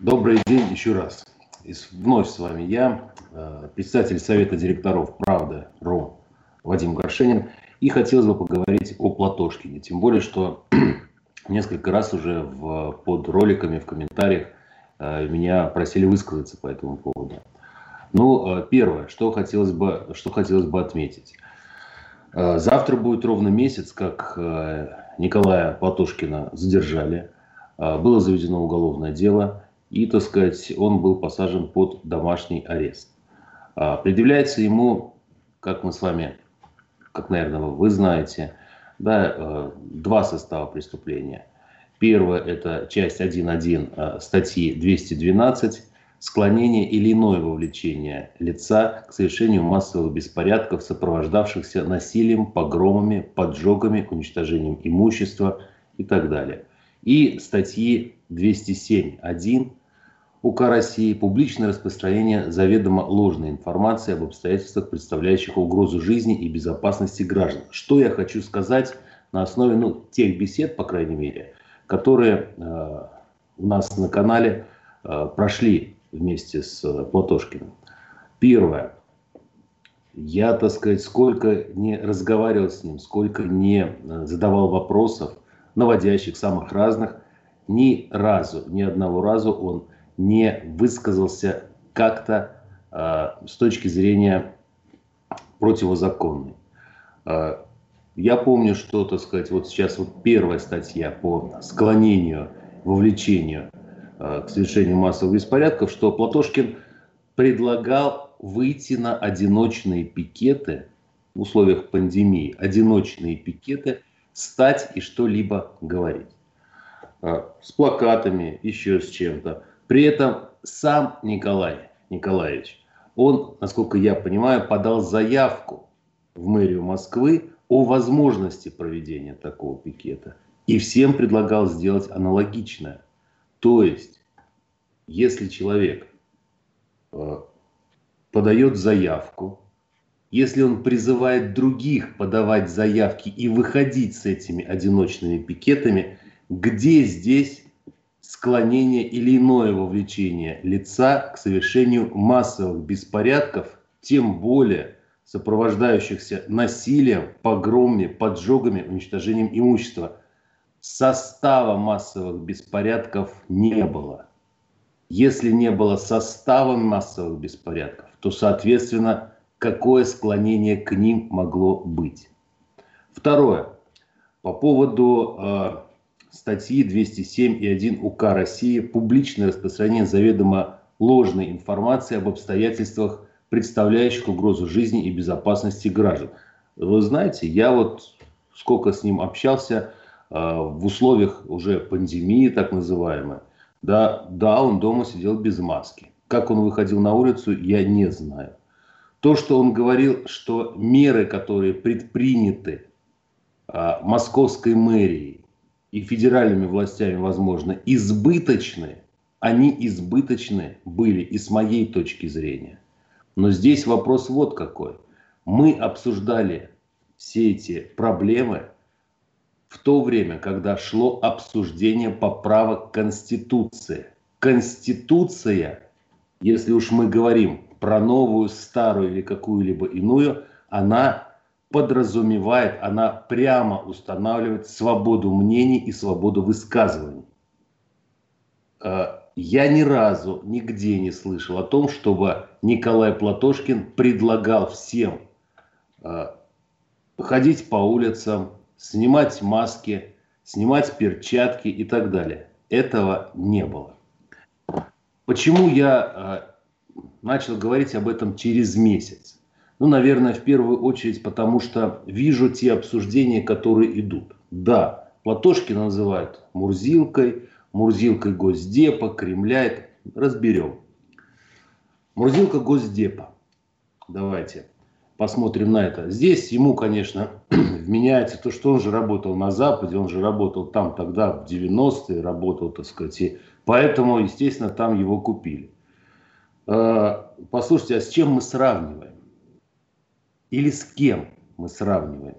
Добрый день еще раз. И вновь с вами я, э, председатель Совета директоров «Правда. РО» Вадим Горшенин. И хотелось бы поговорить о Платошкине. Тем более, что несколько раз уже в, под роликами, в комментариях э, меня просили высказаться по этому поводу. Ну, э, первое, что хотелось бы, что хотелось бы отметить. Завтра будет ровно месяц, как Николая Платошкина задержали. Было заведено уголовное дело и, так сказать, он был посажен под домашний арест. А, предъявляется ему, как мы с вами, как, наверное, вы знаете, да, э, два состава преступления. Первое – это часть 1.1 э, статьи 212 склонение или иное вовлечение лица к совершению массовых беспорядков, сопровождавшихся насилием, погромами, поджогами, уничтожением имущества и так далее. И статьи 207.1 УК России публичное распространение заведомо ложной информации об обстоятельствах, представляющих угрозу жизни и безопасности граждан. Что я хочу сказать на основе ну, тех бесед, по крайней мере, которые э, у нас на канале э, прошли вместе с э, Платошкиным. Первое. Я, так сказать, сколько не разговаривал с ним, сколько не э, задавал вопросов, наводящих, самых разных, ни разу, ни одного разу он не высказался как-то э, с точки зрения противозаконной. Э, я помню, что, так сказать, вот сейчас вот первая статья по склонению, вовлечению э, к совершению массовых беспорядков, что Платошкин предлагал выйти на одиночные пикеты в условиях пандемии, одиночные пикеты, стать и что-либо говорить. С плакатами, еще с чем-то. При этом сам Николай Николаевич, он, насколько я понимаю, подал заявку в мэрию Москвы о возможности проведения такого пикета. И всем предлагал сделать аналогичное. То есть, если человек э, подает заявку, если он призывает других подавать заявки и выходить с этими одиночными пикетами, где здесь склонение или иное вовлечение лица к совершению массовых беспорядков, тем более сопровождающихся насилием, погромами, поджогами, уничтожением имущества. Состава массовых беспорядков не было. Если не было состава массовых беспорядков, то, соответственно, какое склонение к ним могло быть? Второе. По поводу э, статьи 207 и 1 УК России публичное распространение заведомо ложной информации об обстоятельствах, представляющих угрозу жизни и безопасности граждан. Вы знаете, я вот сколько с ним общался э, в условиях уже пандемии так называемой, да, да, он дома сидел без маски. Как он выходил на улицу, я не знаю. То, что он говорил, что меры, которые предприняты э, московской мэрией и федеральными властями, возможно, избыточны, они избыточны были и с моей точки зрения. Но здесь вопрос вот какой. Мы обсуждали все эти проблемы в то время, когда шло обсуждение поправок Конституции. Конституция, если уж мы говорим про новую, старую или какую-либо иную, она подразумевает, она прямо устанавливает свободу мнений и свободу высказываний. Э, я ни разу нигде не слышал о том, чтобы Николай Платошкин предлагал всем э, ходить по улицам, снимать маски, снимать перчатки и так далее. Этого не было. Почему я э, начал говорить об этом через месяц? Ну, наверное, в первую очередь, потому что вижу те обсуждения, которые идут. Да, Платошкина называют Мурзилкой, Мурзилкой Госдепа, Кремля. Разберем. Мурзилка Госдепа. Давайте посмотрим на это. Здесь ему, конечно, вменяется то, что он же работал на Западе, он же работал там тогда, в 90-е, работал, так сказать, и поэтому, естественно, там его купили. А, послушайте, а с чем мы сравниваем? Или с кем мы сравниваем.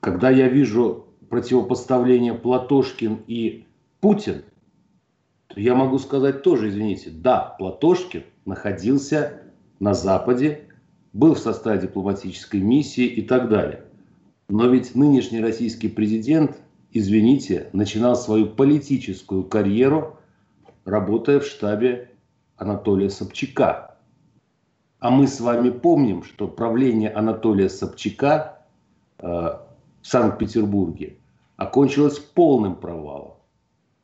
Когда я вижу противопоставление Платошкин и Путин, то я могу сказать тоже, извините, да, Платошкин находился на Западе, был в составе дипломатической миссии и так далее. Но ведь нынешний российский президент, извините, начинал свою политическую карьеру, работая в штабе Анатолия Собчака. А мы с вами помним, что правление Анатолия Собчака э, в Санкт-Петербурге окончилось полным провалом.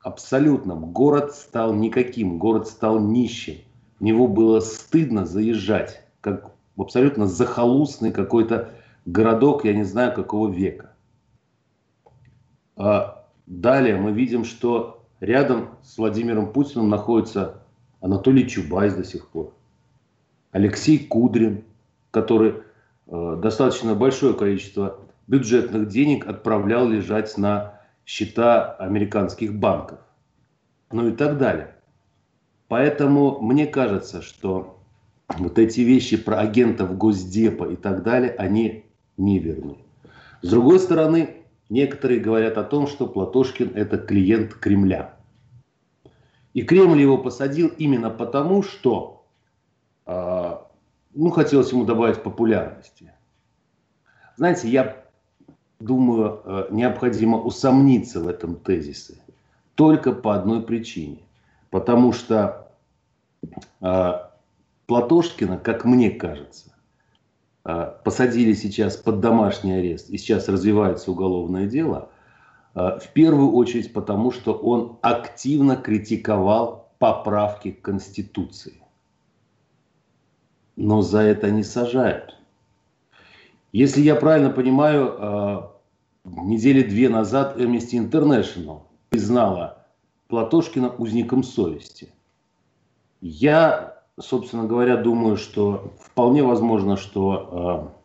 Абсолютным. Город стал никаким, город стал нищим. В него было стыдно заезжать, как абсолютно захолустный какой-то городок, я не знаю какого века. А далее мы видим, что рядом с Владимиром Путиным находится Анатолий Чубайс до сих пор, Алексей Кудрин, который э, достаточно большое количество бюджетных денег отправлял лежать на счета американских банков. Ну и так далее. Поэтому мне кажется, что вот эти вещи про агентов Госдепа и так далее, они неверны. С другой стороны, некоторые говорят о том, что Платошкин это клиент Кремля. И Кремль его посадил именно потому, что ну, хотелось ему добавить популярности. Знаете, я думаю, э, необходимо усомниться в этом тезисе. Только по одной причине. Потому что э, Платошкина, как мне кажется, э, посадили сейчас под домашний арест, и сейчас развивается уголовное дело, э, в первую очередь потому, что он активно критиковал поправки к Конституции. Но за это не сажают. Если я правильно понимаю, э, недели две назад Amnesty International признала Платошкина узником совести. Я собственно говоря, думаю, что вполне возможно, что э,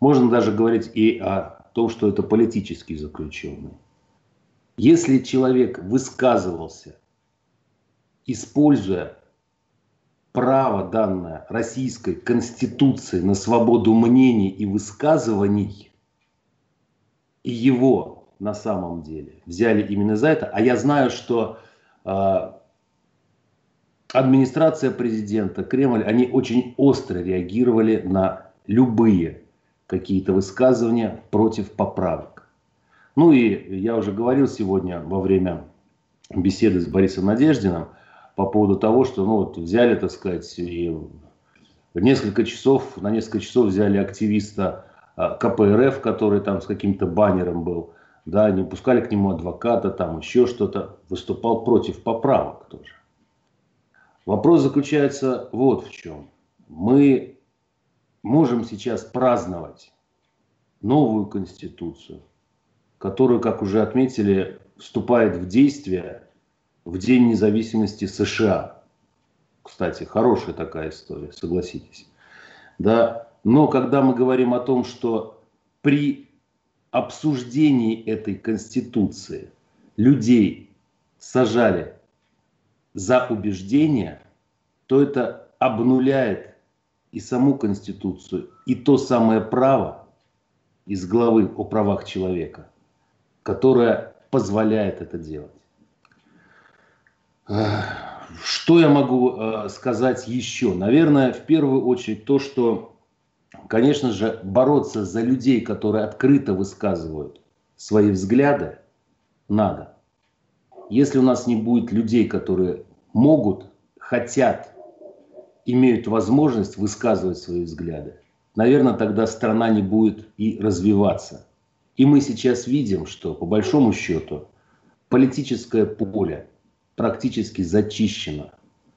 можно даже говорить и о том, что это политический заключенный. Если человек высказывался, используя право, данное Российской Конституцией на свободу мнений и высказываний, и его на самом деле взяли именно за это, а я знаю, что э, администрация президента, Кремль, они очень остро реагировали на любые какие-то высказывания против поправок. Ну и я уже говорил сегодня во время беседы с Борисом Надеждиным по поводу того, что ну, вот взяли, так сказать, и несколько часов, на несколько часов взяли активиста а, КПРФ, который там с каким-то баннером был, да, не пускали к нему адвоката, там еще что-то, выступал против поправок тоже. Вопрос заключается вот в чем. Мы можем сейчас праздновать новую конституцию, которая, как уже отметили, вступает в действие в День независимости США. Кстати, хорошая такая история, согласитесь. Да? Но когда мы говорим о том, что при обсуждении этой конституции людей сажали за убеждения, то это обнуляет и саму Конституцию, и то самое право из главы о правах человека, которое позволяет это делать. Что я могу э, сказать еще? Наверное, в первую очередь то, что, конечно же, бороться за людей, которые открыто высказывают свои взгляды, надо. Если у нас не будет людей, которые могут, хотят, имеют возможность высказывать свои взгляды, наверное, тогда страна не будет и развиваться. И мы сейчас видим, что по большому счету политическое поле практически зачищено.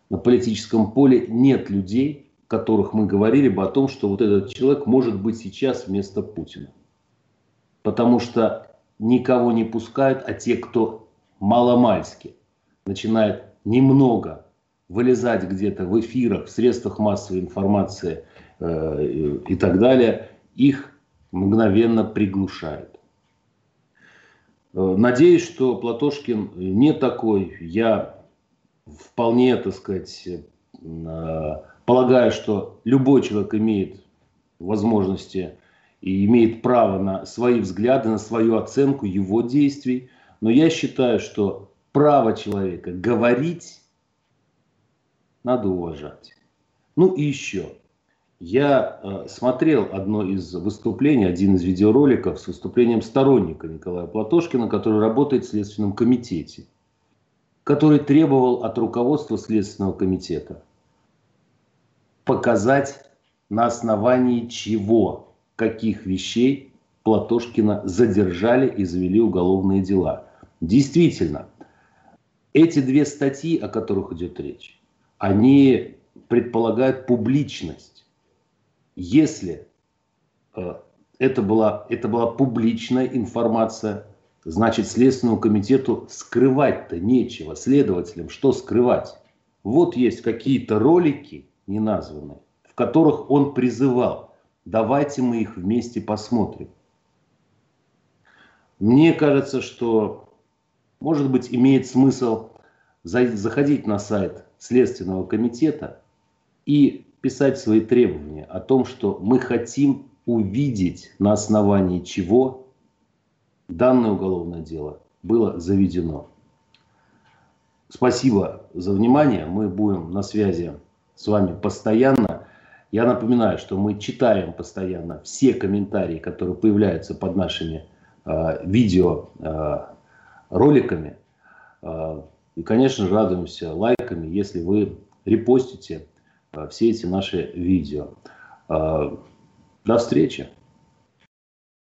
На политическом поле нет людей, которых мы говорили бы о том, что вот этот человек может быть сейчас вместо Путина. Потому что никого не пускают, а те, кто маломальски начинает немного вылезать где-то в эфирах, в средствах массовой информации э, и так далее, их мгновенно приглушают. Э, надеюсь, что Платошкин не такой. Я вполне, так сказать, э, полагаю, что любой человек имеет возможности и имеет право на свои взгляды, на свою оценку его действий. Но я считаю, что право человека говорить надо уважать. Ну и еще. Я э, смотрел одно из выступлений, один из видеороликов с выступлением сторонника Николая Платошкина, который работает в Следственном комитете, который требовал от руководства Следственного комитета показать на основании чего, каких вещей Платошкина задержали и завели уголовные дела. Действительно, эти две статьи, о которых идет речь, они предполагают публичность. Если э, это, была, это была публичная информация, значит, Следственному комитету скрывать-то нечего. Следователям что скрывать? Вот есть какие-то ролики неназванные, в которых он призывал, давайте мы их вместе посмотрим. Мне кажется, что, может быть, имеет смысл заходить на сайт Следственного комитета и писать свои требования о том, что мы хотим увидеть, на основании чего данное уголовное дело было заведено. Спасибо за внимание. Мы будем на связи с вами постоянно. Я напоминаю, что мы читаем постоянно все комментарии, которые появляются под нашими э, видео э, роликами. Э, и, конечно радуемся лайками, если вы репостите все эти наши видео. Э, до встречи!